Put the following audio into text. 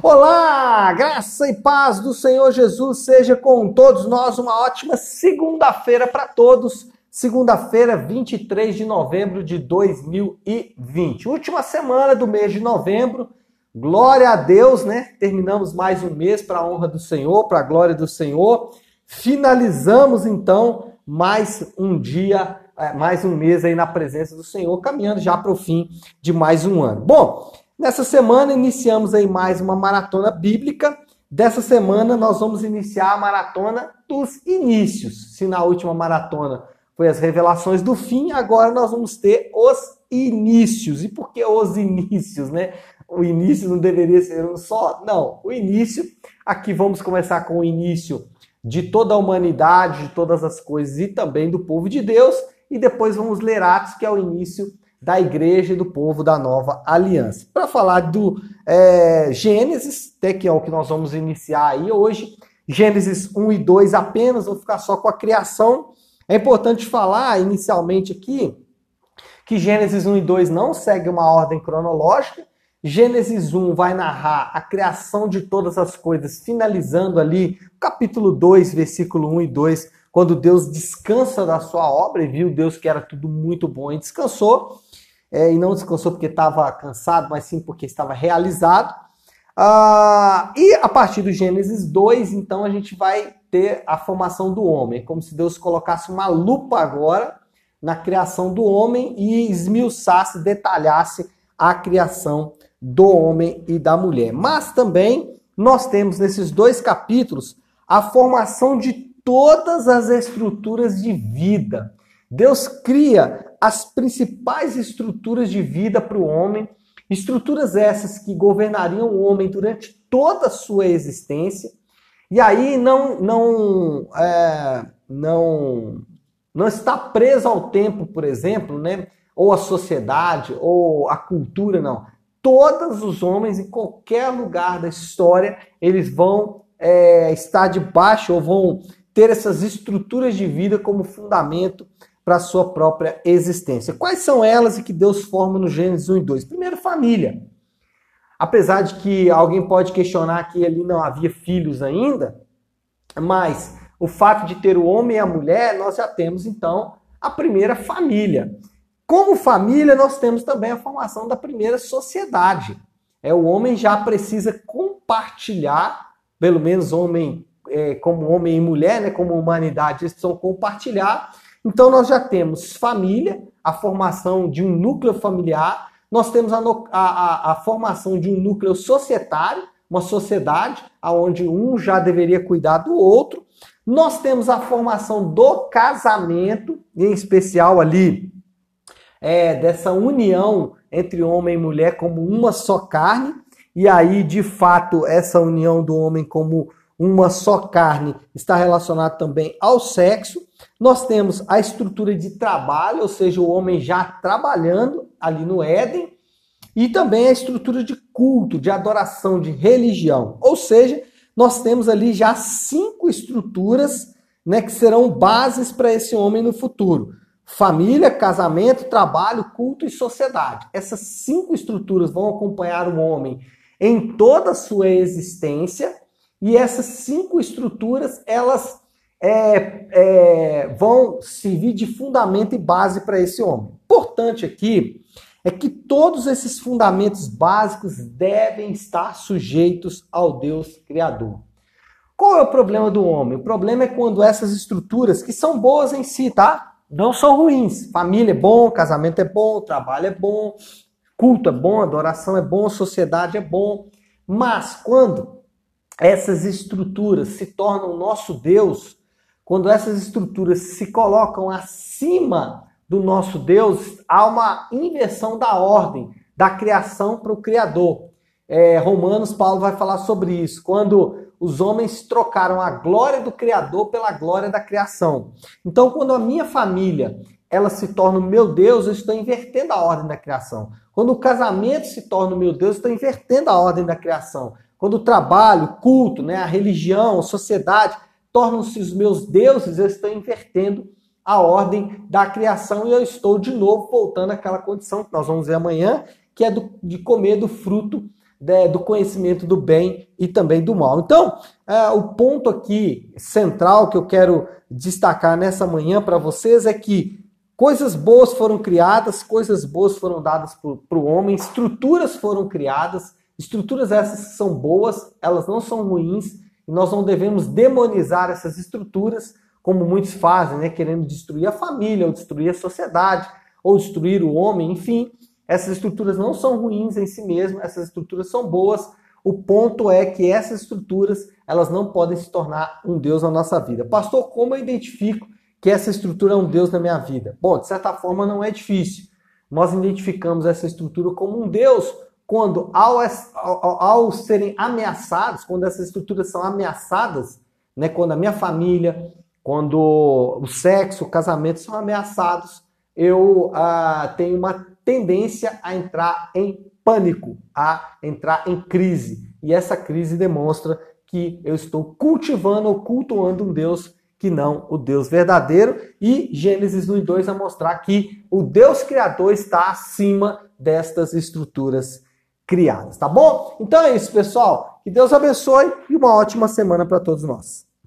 Olá, graça e paz do Senhor Jesus seja com todos nós. Uma ótima segunda-feira para todos. Segunda-feira, 23 de novembro de 2020. Última semana do mês de novembro. Glória a Deus, né? Terminamos mais um mês para a honra do Senhor, para a glória do Senhor. Finalizamos então mais um dia, é, mais um mês aí na presença do Senhor, caminhando já para o fim de mais um ano. Bom, Nessa semana iniciamos aí mais uma maratona bíblica. Dessa semana nós vamos iniciar a maratona dos inícios. Se na última maratona foi as revelações do fim, agora nós vamos ter os inícios. E por que os inícios, né? O início não deveria ser um só? Não, o início. Aqui vamos começar com o início de toda a humanidade, de todas as coisas e também do povo de Deus. E depois vamos ler Atos, que é o início da igreja e do povo da nova aliança. Para falar do é, Gênesis, até que é o que nós vamos iniciar aí hoje, Gênesis 1 e 2 apenas, vou ficar só com a criação. É importante falar inicialmente aqui que Gênesis 1 e 2 não segue uma ordem cronológica. Gênesis 1 vai narrar a criação de todas as coisas, finalizando ali capítulo 2, versículo 1 e 2, quando Deus descansa da sua obra e viu Deus que era tudo muito bom e descansou é, e não descansou porque estava cansado, mas sim porque estava realizado. Ah, e a partir do Gênesis 2, então, a gente vai ter a formação do homem. É como se Deus colocasse uma lupa agora na criação do homem e esmiuçasse, detalhasse a criação do homem e da mulher. Mas também nós temos nesses dois capítulos a formação de todas as estruturas de vida. Deus cria as principais estruturas de vida para o homem, estruturas essas que governariam o homem durante toda a sua existência. E aí não não é, não não está preso ao tempo, por exemplo, né? Ou a sociedade ou a cultura, não. Todos os homens em qualquer lugar da história eles vão é, estar debaixo ou vão ter essas estruturas de vida como fundamento para a sua própria existência. Quais são elas e que Deus forma no Gênesis 1 e 2? Primeiro, família. Apesar de que alguém pode questionar que ali não havia filhos ainda, mas o fato de ter o homem e a mulher, nós já temos então a primeira família. Como família, nós temos também a formação da primeira sociedade. É o homem já precisa compartilhar, pelo menos homem é, como homem e mulher, né, como humanidade, eles precisam compartilhar então nós já temos família, a formação de um núcleo familiar, nós temos a, a, a formação de um núcleo societário, uma sociedade onde um já deveria cuidar do outro. Nós temos a formação do casamento, em especial ali é, dessa união entre homem e mulher como uma só carne. E aí, de fato, essa união do homem como uma só carne está relacionada também ao sexo. Nós temos a estrutura de trabalho, ou seja, o homem já trabalhando ali no Éden, e também a estrutura de culto, de adoração, de religião. Ou seja, nós temos ali já cinco estruturas né, que serão bases para esse homem no futuro: família, casamento, trabalho, culto e sociedade. Essas cinco estruturas vão acompanhar o homem em toda a sua existência, e essas cinco estruturas elas é, é, vão servir de fundamento e base para esse homem. Importante aqui é que todos esses fundamentos básicos devem estar sujeitos ao Deus Criador. Qual é o problema do homem? O problema é quando essas estruturas, que são boas em si, tá? Não são ruins. Família é bom, casamento é bom, trabalho é bom, culto é bom, adoração é bom, sociedade é bom. Mas quando essas estruturas se tornam nosso Deus, quando essas estruturas se colocam acima do nosso Deus, há uma inversão da ordem, da criação para o Criador. É, Romanos, Paulo vai falar sobre isso, quando os homens trocaram a glória do Criador pela glória da criação. Então, quando a minha família ela se torna o meu Deus, eu estou invertendo a ordem da criação. Quando o casamento se torna o meu Deus, eu estou invertendo a ordem da criação. Quando o trabalho, o culto, né, a religião, a sociedade tornam-se os meus deuses, eu estou invertendo a ordem da criação e eu estou de novo voltando àquela condição que nós vamos ver amanhã, que é do, de comer do fruto de, do conhecimento do bem e também do mal. Então, é, o ponto aqui central que eu quero destacar nessa manhã para vocês é que coisas boas foram criadas, coisas boas foram dadas para o homem, estruturas foram criadas, estruturas essas são boas, elas não são ruins, e nós não devemos demonizar essas estruturas, como muitos fazem, né, querendo destruir a família, ou destruir a sociedade, ou destruir o homem, enfim. Essas estruturas não são ruins em si mesmas, essas estruturas são boas. O ponto é que essas estruturas, elas não podem se tornar um Deus na nossa vida. Pastor, como eu identifico que essa estrutura é um Deus na minha vida? Bom, de certa forma não é difícil. Nós identificamos essa estrutura como um Deus quando, ao, ao, ao serem ameaçados, quando essas estruturas são ameaçadas, né, quando a minha família, quando o sexo, o casamento são ameaçados, eu ah, tenho uma tendência a entrar em pânico, a entrar em crise. E essa crise demonstra que eu estou cultivando ou cultuando um Deus que não o Deus verdadeiro. E Gênesis 1 e 2 a mostrar que o Deus criador está acima destas estruturas criadas, tá bom? Então é isso, pessoal. Que Deus abençoe e uma ótima semana para todos nós.